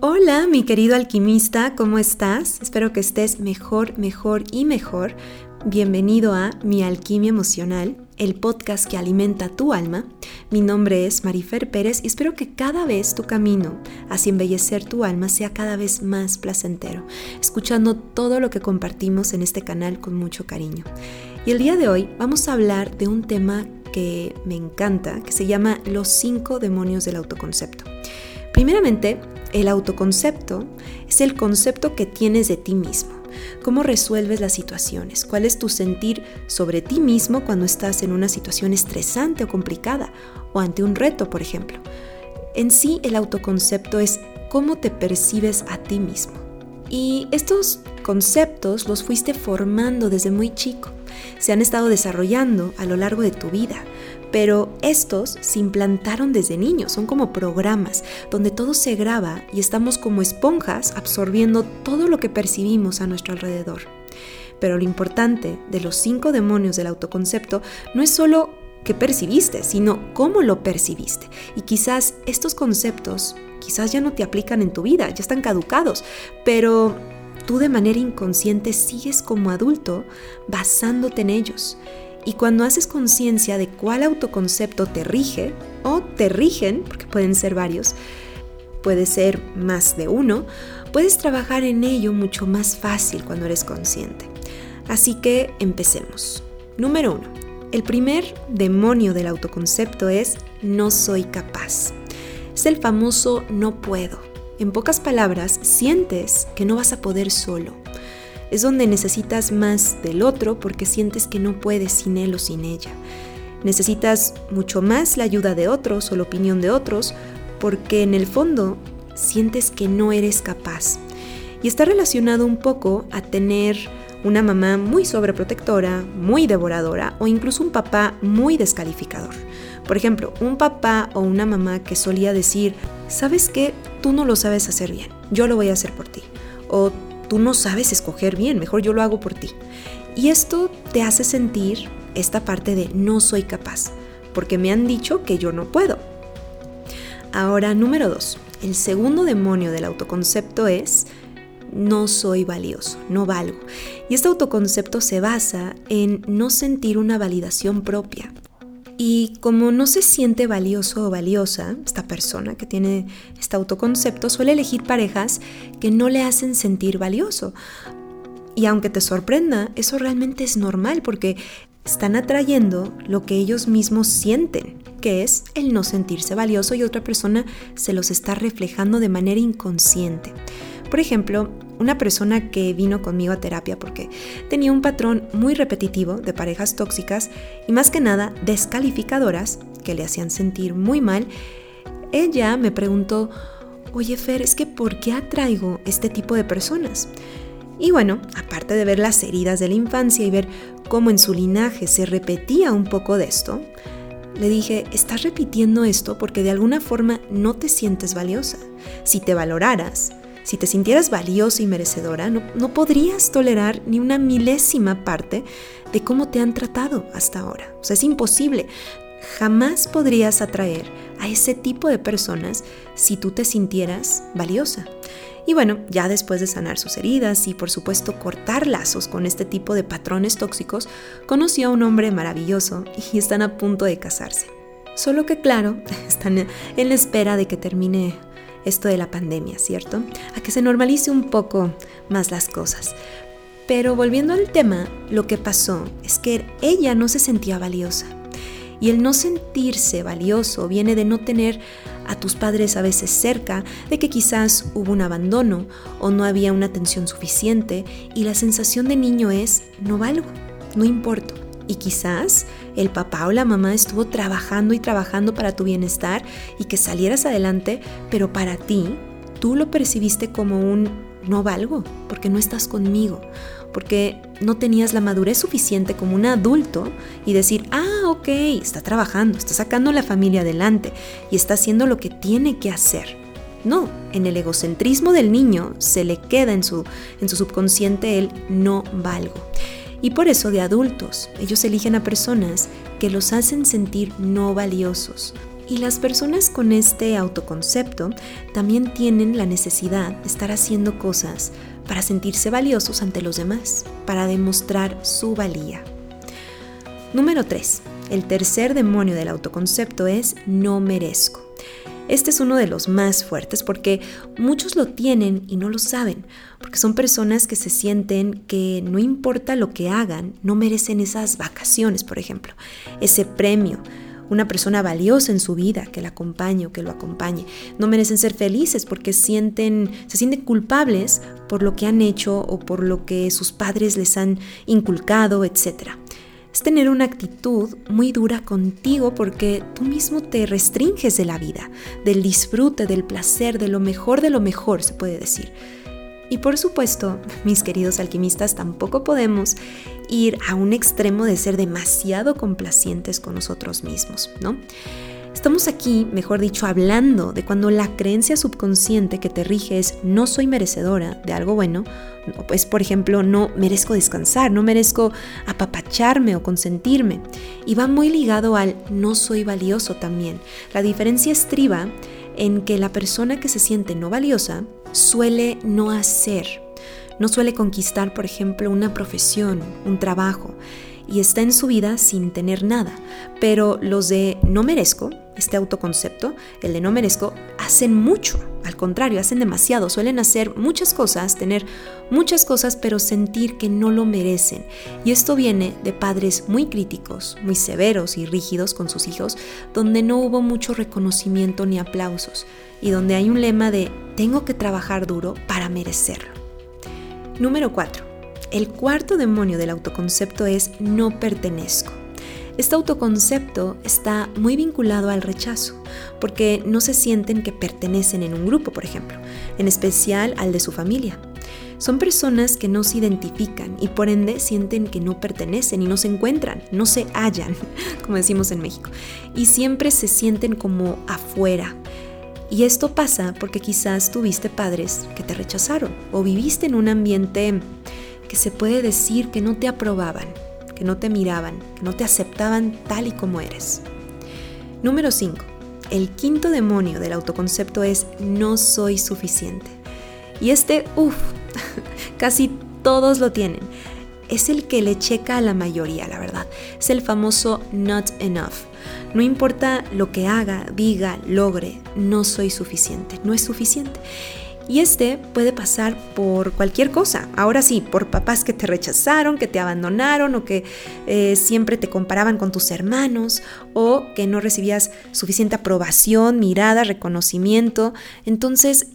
Hola, mi querido alquimista, ¿cómo estás? Espero que estés mejor, mejor y mejor. Bienvenido a Mi Alquimia Emocional, el podcast que alimenta tu alma. Mi nombre es Marifer Pérez y espero que cada vez tu camino hacia embellecer tu alma sea cada vez más placentero, escuchando todo lo que compartimos en este canal con mucho cariño. Y el día de hoy vamos a hablar de un tema que me encanta, que se llama Los cinco demonios del autoconcepto. Primeramente, el autoconcepto es el concepto que tienes de ti mismo. ¿Cómo resuelves las situaciones? ¿Cuál es tu sentir sobre ti mismo cuando estás en una situación estresante o complicada o ante un reto, por ejemplo? En sí, el autoconcepto es cómo te percibes a ti mismo. Y estos conceptos los fuiste formando desde muy chico. Se han estado desarrollando a lo largo de tu vida pero estos se implantaron desde niños, son como programas donde todo se graba y estamos como esponjas absorbiendo todo lo que percibimos a nuestro alrededor. Pero lo importante de los cinco demonios del autoconcepto no es solo qué percibiste, sino cómo lo percibiste. Y quizás estos conceptos, quizás ya no te aplican en tu vida, ya están caducados, pero tú de manera inconsciente sigues como adulto basándote en ellos. Y cuando haces conciencia de cuál autoconcepto te rige, o te rigen, porque pueden ser varios, puede ser más de uno, puedes trabajar en ello mucho más fácil cuando eres consciente. Así que empecemos. Número uno. El primer demonio del autoconcepto es no soy capaz. Es el famoso no puedo. En pocas palabras, sientes que no vas a poder solo es donde necesitas más del otro porque sientes que no puedes sin él o sin ella. Necesitas mucho más la ayuda de otros o la opinión de otros porque en el fondo sientes que no eres capaz. Y está relacionado un poco a tener una mamá muy sobreprotectora, muy devoradora o incluso un papá muy descalificador. Por ejemplo, un papá o una mamá que solía decir, ¿sabes qué? Tú no lo sabes hacer bien, yo lo voy a hacer por ti. O tú no sabes escoger bien, mejor yo lo hago por ti. Y esto te hace sentir esta parte de no soy capaz, porque me han dicho que yo no puedo. Ahora, número dos, el segundo demonio del autoconcepto es no soy valioso, no valgo. Y este autoconcepto se basa en no sentir una validación propia. Y como no se siente valioso o valiosa, esta persona que tiene este autoconcepto suele elegir parejas que no le hacen sentir valioso. Y aunque te sorprenda, eso realmente es normal porque están atrayendo lo que ellos mismos sienten, que es el no sentirse valioso y otra persona se los está reflejando de manera inconsciente. Por ejemplo, una persona que vino conmigo a terapia porque tenía un patrón muy repetitivo de parejas tóxicas y más que nada descalificadoras que le hacían sentir muy mal, ella me preguntó, oye Fer, es que ¿por qué atraigo este tipo de personas? Y bueno, aparte de ver las heridas de la infancia y ver cómo en su linaje se repetía un poco de esto, le dije, estás repitiendo esto porque de alguna forma no te sientes valiosa. Si te valoraras, si te sintieras valiosa y merecedora, no, podrías tolerar ni una milésima parte de cómo te han tratado hasta ahora. O sea, es imposible. Jamás podrías atraer a ese tipo de personas si tú te sintieras valiosa. Y bueno, ya después de sanar sus heridas y por supuesto cortar lazos con este tipo de patrones tóxicos, conoció a un hombre maravilloso y están a punto de casarse. Solo que claro, están en la espera de que termine esto de la pandemia, ¿cierto? A que se normalice un poco más las cosas. Pero volviendo al tema, lo que pasó es que ella no se sentía valiosa. Y el no sentirse valioso viene de no tener a tus padres a veces cerca, de que quizás hubo un abandono o no había una atención suficiente y la sensación de niño es no valgo, no importo. Y quizás el papá o la mamá estuvo trabajando y trabajando para tu bienestar y que salieras adelante, pero para ti tú lo percibiste como un no valgo porque no estás conmigo, porque no tenías la madurez suficiente como un adulto y decir, ah, ok, está trabajando, está sacando la familia adelante y está haciendo lo que tiene que hacer. No, en el egocentrismo del niño se le queda en su, en su subconsciente el no valgo. Y por eso de adultos, ellos eligen a personas que los hacen sentir no valiosos. Y las personas con este autoconcepto también tienen la necesidad de estar haciendo cosas para sentirse valiosos ante los demás, para demostrar su valía. Número 3. El tercer demonio del autoconcepto es no merezco. Este es uno de los más fuertes porque muchos lo tienen y no lo saben, porque son personas que se sienten que no importa lo que hagan, no merecen esas vacaciones, por ejemplo, ese premio, una persona valiosa en su vida que la acompañe o que lo acompañe. No merecen ser felices porque sienten, se sienten culpables por lo que han hecho o por lo que sus padres les han inculcado, etc. Es tener una actitud muy dura contigo porque tú mismo te restringes de la vida, del disfrute, del placer, de lo mejor de lo mejor, se puede decir. Y por supuesto, mis queridos alquimistas, tampoco podemos ir a un extremo de ser demasiado complacientes con nosotros mismos, ¿no? Estamos aquí, mejor dicho, hablando de cuando la creencia subconsciente que te rige es no soy merecedora de algo bueno, pues por ejemplo, no merezco descansar, no merezco apapacharme o consentirme. Y va muy ligado al no soy valioso también. La diferencia estriba en que la persona que se siente no valiosa suele no hacer, no suele conquistar, por ejemplo, una profesión, un trabajo, y está en su vida sin tener nada. Pero los de no merezco, este autoconcepto, el de no merezco, hacen mucho. Al contrario, hacen demasiado. Suelen hacer muchas cosas, tener muchas cosas, pero sentir que no lo merecen. Y esto viene de padres muy críticos, muy severos y rígidos con sus hijos, donde no hubo mucho reconocimiento ni aplausos. Y donde hay un lema de tengo que trabajar duro para merecerlo. Número 4. El cuarto demonio del autoconcepto es no pertenezco. Este autoconcepto está muy vinculado al rechazo, porque no se sienten que pertenecen en un grupo, por ejemplo, en especial al de su familia. Son personas que no se identifican y por ende sienten que no pertenecen y no se encuentran, no se hallan, como decimos en México, y siempre se sienten como afuera. Y esto pasa porque quizás tuviste padres que te rechazaron o viviste en un ambiente que se puede decir que no te aprobaban, que no te miraban, que no te aceptaban tal y como eres. Número 5. El quinto demonio del autoconcepto es no soy suficiente. Y este, uff, casi todos lo tienen. Es el que le checa a la mayoría, la verdad. Es el famoso not enough. No importa lo que haga, diga, logre, no soy suficiente, no es suficiente. Y este puede pasar por cualquier cosa. Ahora sí, por papás que te rechazaron, que te abandonaron o que eh, siempre te comparaban con tus hermanos o que no recibías suficiente aprobación, mirada, reconocimiento. Entonces,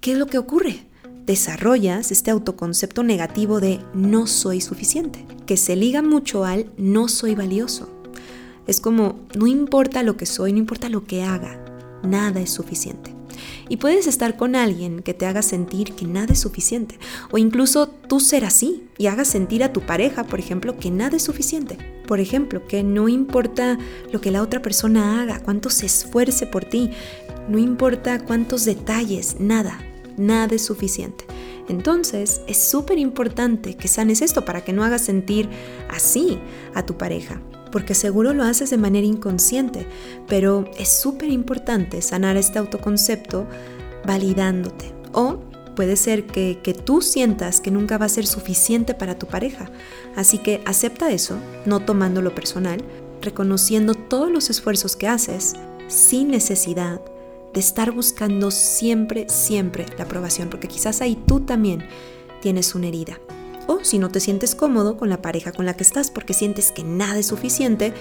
¿qué es lo que ocurre? Desarrollas este autoconcepto negativo de no soy suficiente, que se liga mucho al no soy valioso. Es como, no importa lo que soy, no importa lo que haga, nada es suficiente. Y puedes estar con alguien que te haga sentir que nada es suficiente. O incluso tú ser así y hagas sentir a tu pareja, por ejemplo, que nada es suficiente. Por ejemplo, que no importa lo que la otra persona haga, cuánto se esfuerce por ti, no importa cuántos detalles, nada, nada es suficiente. Entonces es súper importante que sanes esto para que no hagas sentir así a tu pareja porque seguro lo haces de manera inconsciente, pero es súper importante sanar este autoconcepto validándote. O puede ser que, que, tú sientas que nunca va a ser suficiente para tu pareja. Así que acepta eso, no tomándolo personal, reconociendo todos los esfuerzos que haces sin necesidad de estar buscando siempre, siempre la aprobación, porque quizás ahí tú también tienes una herida o si no te sientes cómodo con la pareja con la que estás porque sientes que nada es suficiente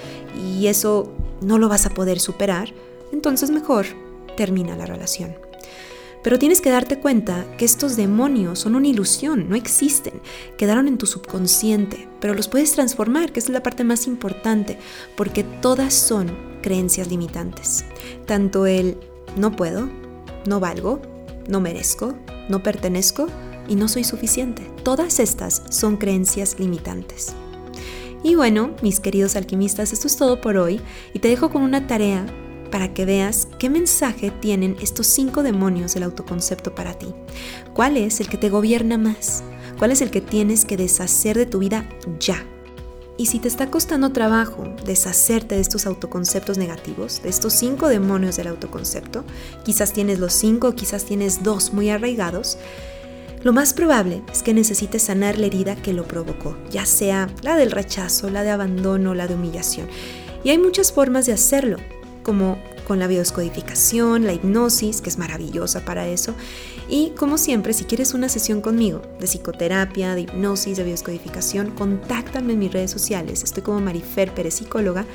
y eso no lo vas a poder superar, entonces mejor termina la relación. Pero tienes que darte cuenta que estos demonios son una ilusión, no existen, quedaron en tu subconsciente, pero los puedes transformar, que es la parte más importante, porque todas son creencias limitantes. Tanto el no puedo, no valgo, no merezco, no pertenezco, y no soy suficiente. Todas estas son creencias limitantes. Y bueno, mis queridos alquimistas, esto es todo por hoy y te dejo con una tarea para que veas qué mensaje tienen estos cinco demonios del autoconcepto para ti. ¿Cuál es el que te gobierna más? ¿Cuál es el que tienes que deshacer de tu vida ya? Y si te está costando trabajo deshacerte de estos autoconceptos negativos, de estos cinco demonios del autoconcepto, quizás tienes los cinco, quizás tienes dos muy arraigados, lo más probable es que necesites sanar la herida que lo provocó, ya sea la del rechazo, la de abandono, la de humillación. Y hay muchas formas de hacerlo, como con la biodescodificación, la hipnosis, que es maravillosa para eso. Y como siempre, si quieres una sesión conmigo de psicoterapia, de hipnosis, de biodescodificación, contáctame en mis redes sociales. Estoy como Marifer Pérez Psicóloga.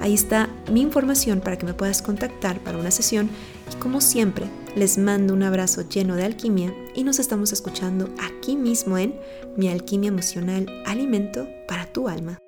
Ahí está mi información para que me puedas contactar para una sesión. Y como siempre, les mando un abrazo lleno de alquimia y nos estamos escuchando aquí mismo en Mi Alquimia Emocional, Alimento para tu Alma.